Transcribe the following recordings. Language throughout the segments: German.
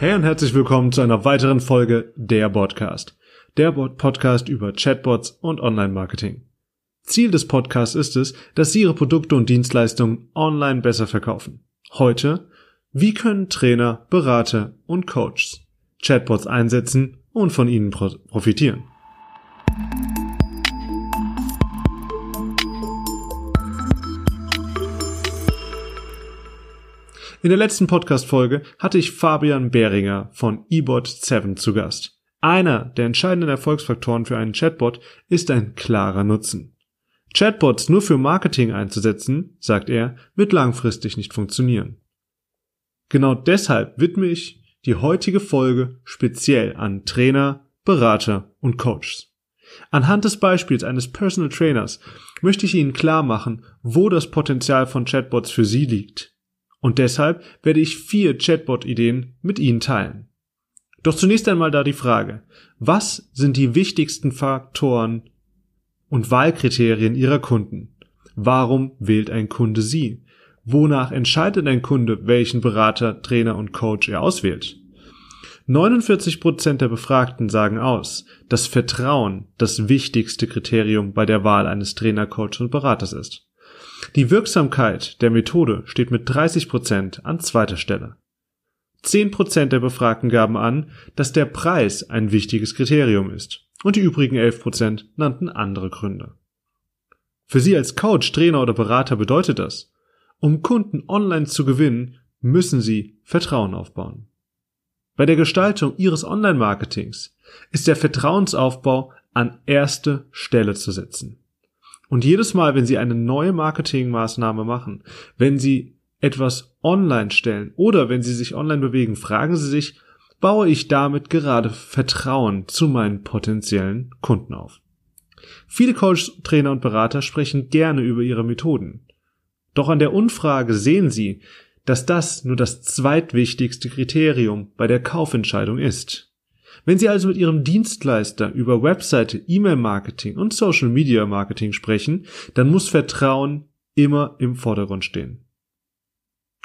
Hey und herzlich willkommen zu einer weiteren Folge der Podcast. Der Podcast über Chatbots und Online-Marketing. Ziel des Podcasts ist es, dass Sie Ihre Produkte und Dienstleistungen online besser verkaufen. Heute, wie können Trainer, Berater und Coaches Chatbots einsetzen und von ihnen profitieren? In der letzten Podcast-Folge hatte ich Fabian Behringer von eBot7 zu Gast. Einer der entscheidenden Erfolgsfaktoren für einen Chatbot ist ein klarer Nutzen. Chatbots nur für Marketing einzusetzen, sagt er, wird langfristig nicht funktionieren. Genau deshalb widme ich die heutige Folge speziell an Trainer, Berater und Coaches. Anhand des Beispiels eines Personal Trainers möchte ich Ihnen klar machen, wo das Potenzial von Chatbots für Sie liegt und deshalb werde ich vier Chatbot-Ideen mit Ihnen teilen. Doch zunächst einmal da die Frage, was sind die wichtigsten Faktoren und Wahlkriterien Ihrer Kunden? Warum wählt ein Kunde Sie? Wonach entscheidet ein Kunde, welchen Berater, Trainer und Coach er auswählt? 49% der Befragten sagen aus, dass Vertrauen das wichtigste Kriterium bei der Wahl eines Trainer, Coach und Beraters ist. Die Wirksamkeit der Methode steht mit 30 Prozent an zweiter Stelle. 10 Prozent der Befragten gaben an, dass der Preis ein wichtiges Kriterium ist und die übrigen 11 Prozent nannten andere Gründe. Für Sie als Coach, Trainer oder Berater bedeutet das, um Kunden online zu gewinnen, müssen Sie Vertrauen aufbauen. Bei der Gestaltung Ihres Online-Marketings ist der Vertrauensaufbau an erste Stelle zu setzen. Und jedes Mal, wenn Sie eine neue Marketingmaßnahme machen, wenn Sie etwas online stellen oder wenn Sie sich online bewegen, fragen Sie sich, baue ich damit gerade Vertrauen zu meinen potenziellen Kunden auf? Viele Coach, Trainer und Berater sprechen gerne über ihre Methoden. Doch an der Unfrage sehen Sie, dass das nur das zweitwichtigste Kriterium bei der Kaufentscheidung ist. Wenn Sie also mit Ihrem Dienstleister über Webseite, E-Mail-Marketing und Social-Media-Marketing sprechen, dann muss Vertrauen immer im Vordergrund stehen.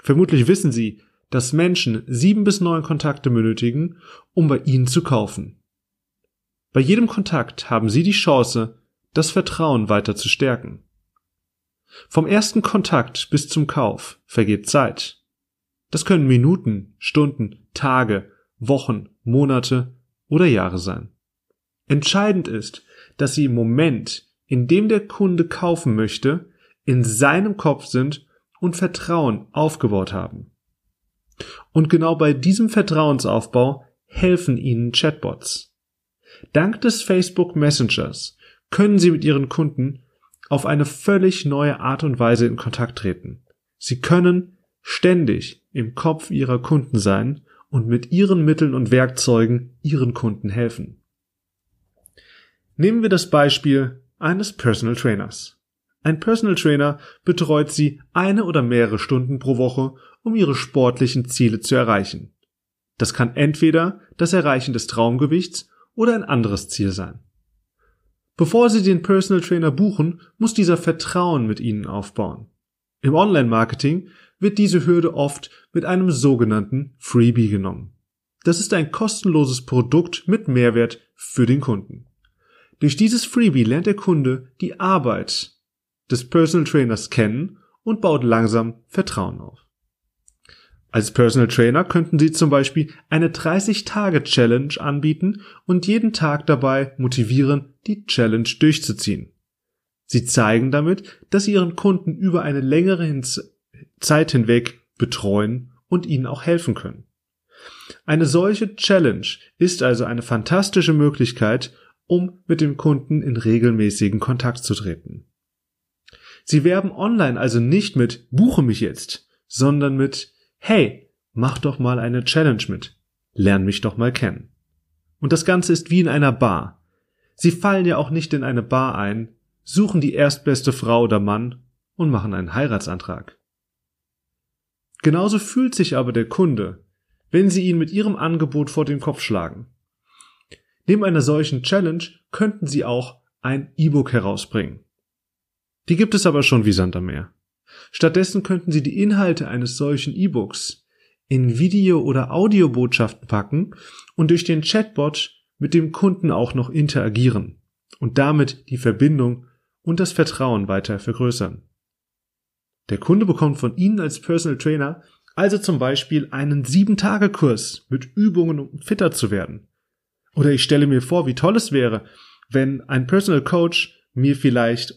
Vermutlich wissen Sie, dass Menschen sieben bis neun Kontakte benötigen, um bei Ihnen zu kaufen. Bei jedem Kontakt haben Sie die Chance, das Vertrauen weiter zu stärken. Vom ersten Kontakt bis zum Kauf vergeht Zeit. Das können Minuten, Stunden, Tage, Wochen, Monate oder Jahre sein. Entscheidend ist, dass Sie im Moment, in dem der Kunde kaufen möchte, in seinem Kopf sind und Vertrauen aufgebaut haben. Und genau bei diesem Vertrauensaufbau helfen Ihnen Chatbots. Dank des Facebook Messengers können Sie mit Ihren Kunden auf eine völlig neue Art und Weise in Kontakt treten. Sie können ständig im Kopf Ihrer Kunden sein und mit ihren Mitteln und Werkzeugen ihren Kunden helfen. Nehmen wir das Beispiel eines Personal Trainers. Ein Personal Trainer betreut sie eine oder mehrere Stunden pro Woche, um ihre sportlichen Ziele zu erreichen. Das kann entweder das Erreichen des Traumgewichts oder ein anderes Ziel sein. Bevor Sie den Personal Trainer buchen, muss dieser Vertrauen mit Ihnen aufbauen. Im Online-Marketing wird diese Hürde oft mit einem sogenannten Freebie genommen. Das ist ein kostenloses Produkt mit Mehrwert für den Kunden. Durch dieses Freebie lernt der Kunde die Arbeit des Personal Trainers kennen und baut langsam Vertrauen auf. Als Personal Trainer könnten Sie zum Beispiel eine 30-Tage-Challenge anbieten und jeden Tag dabei motivieren, die Challenge durchzuziehen. Sie zeigen damit, dass Sie Ihren Kunden über eine längere Zeit hinweg betreuen und ihnen auch helfen können. Eine solche Challenge ist also eine fantastische Möglichkeit, um mit dem Kunden in regelmäßigen Kontakt zu treten. Sie werben online also nicht mit Buche mich jetzt, sondern mit Hey, mach doch mal eine Challenge mit. Lern mich doch mal kennen. Und das Ganze ist wie in einer Bar. Sie fallen ja auch nicht in eine Bar ein, suchen die erstbeste Frau oder Mann und machen einen Heiratsantrag. Genauso fühlt sich aber der Kunde, wenn Sie ihn mit Ihrem Angebot vor den Kopf schlagen. Neben einer solchen Challenge könnten Sie auch ein E-Book herausbringen. Die gibt es aber schon wie Sand am Meer. Stattdessen könnten Sie die Inhalte eines solchen E-Books in Video- oder Audiobotschaften packen und durch den Chatbot mit dem Kunden auch noch interagieren und damit die Verbindung und das Vertrauen weiter vergrößern. Der Kunde bekommt von Ihnen als Personal Trainer also zum Beispiel einen 7-Tage-Kurs mit Übungen, um fitter zu werden. Oder ich stelle mir vor, wie toll es wäre, wenn ein Personal Coach mir vielleicht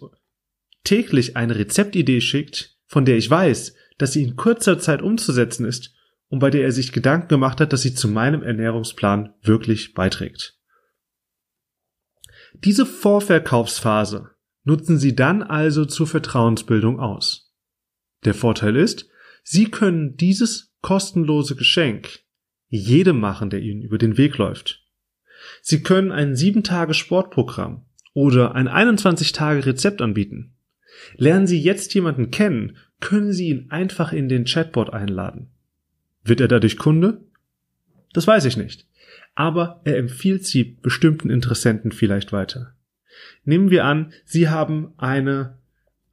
täglich eine Rezeptidee schickt, von der ich weiß, dass sie in kurzer Zeit umzusetzen ist und bei der er sich Gedanken gemacht hat, dass sie zu meinem Ernährungsplan wirklich beiträgt. Diese Vorverkaufsphase nutzen Sie dann also zur Vertrauensbildung aus. Der Vorteil ist, Sie können dieses kostenlose Geschenk jedem machen, der Ihnen über den Weg läuft. Sie können ein 7-Tage-Sportprogramm oder ein 21-Tage-Rezept anbieten. Lernen Sie jetzt jemanden kennen, können Sie ihn einfach in den Chatbot einladen. Wird er dadurch Kunde? Das weiß ich nicht. Aber er empfiehlt Sie bestimmten Interessenten vielleicht weiter. Nehmen wir an, Sie haben eine,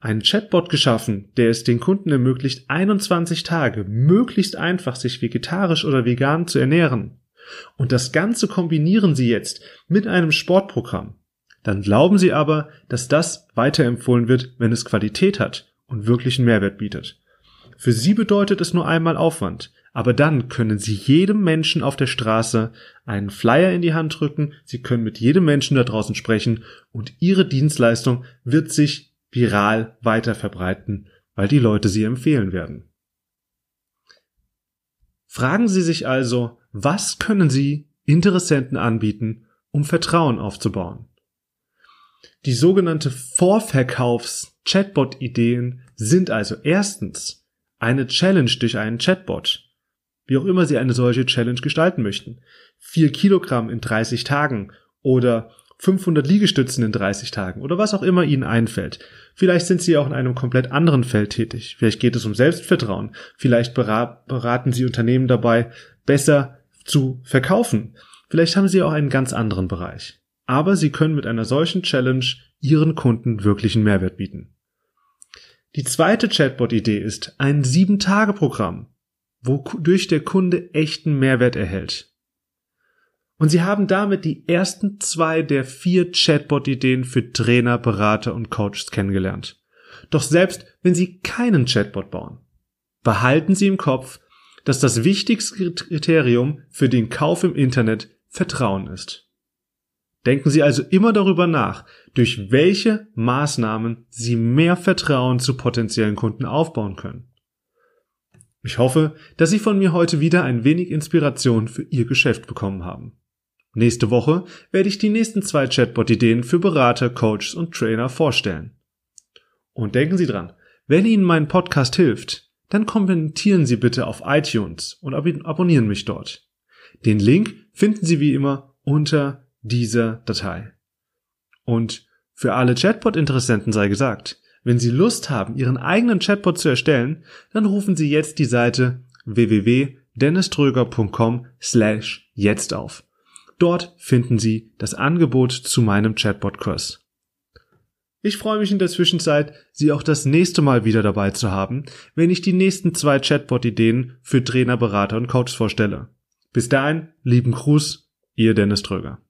einen Chatbot geschaffen, der es den Kunden ermöglicht, 21 Tage möglichst einfach sich vegetarisch oder vegan zu ernähren. Und das Ganze kombinieren Sie jetzt mit einem Sportprogramm. Dann glauben Sie aber, dass das weiterempfohlen wird, wenn es Qualität hat und wirklichen Mehrwert bietet. Für Sie bedeutet es nur einmal Aufwand, aber dann können Sie jedem Menschen auf der Straße einen Flyer in die Hand drücken, Sie können mit jedem Menschen da draußen sprechen und Ihre Dienstleistung wird sich viral weiter verbreiten, weil die Leute sie empfehlen werden. Fragen Sie sich also, was können Sie Interessenten anbieten, um Vertrauen aufzubauen? Die sogenannte Vorverkaufs-Chatbot-Ideen sind also erstens eine Challenge durch einen Chatbot, wie auch immer Sie eine solche Challenge gestalten möchten. Vier Kilogramm in 30 Tagen oder 500 Liegestützen in 30 Tagen oder was auch immer Ihnen einfällt. Vielleicht sind Sie auch in einem komplett anderen Feld tätig. Vielleicht geht es um Selbstvertrauen. Vielleicht beraten Sie Unternehmen dabei, besser zu verkaufen. Vielleicht haben Sie auch einen ganz anderen Bereich. Aber Sie können mit einer solchen Challenge Ihren Kunden wirklichen Mehrwert bieten. Die zweite Chatbot-Idee ist ein 7-Tage-Programm, wodurch der Kunde echten Mehrwert erhält. Und sie haben damit die ersten zwei der vier Chatbot-Ideen für Trainer, Berater und Coaches kennengelernt. Doch selbst wenn Sie keinen Chatbot bauen, behalten Sie im Kopf, dass das wichtigste Kriterium für den Kauf im Internet Vertrauen ist. Denken Sie also immer darüber nach, durch welche Maßnahmen Sie mehr Vertrauen zu potenziellen Kunden aufbauen können. Ich hoffe, dass Sie von mir heute wieder ein wenig Inspiration für Ihr Geschäft bekommen haben. Nächste Woche werde ich die nächsten zwei Chatbot-Ideen für Berater, Coaches und Trainer vorstellen. Und denken Sie dran, wenn Ihnen mein Podcast hilft, dann kommentieren Sie bitte auf iTunes und ab abonnieren mich dort. Den Link finden Sie wie immer unter dieser Datei. Und für alle Chatbot-Interessenten sei gesagt, wenn Sie Lust haben, Ihren eigenen Chatbot zu erstellen, dann rufen Sie jetzt die Seite www.denniströger.com slash jetzt auf. Dort finden Sie das Angebot zu meinem Chatbot-Kurs. Ich freue mich in der Zwischenzeit, Sie auch das nächste Mal wieder dabei zu haben, wenn ich die nächsten zwei Chatbot-Ideen für Trainer, Berater und Coaches vorstelle. Bis dahin, lieben Gruß, Ihr Dennis Tröger.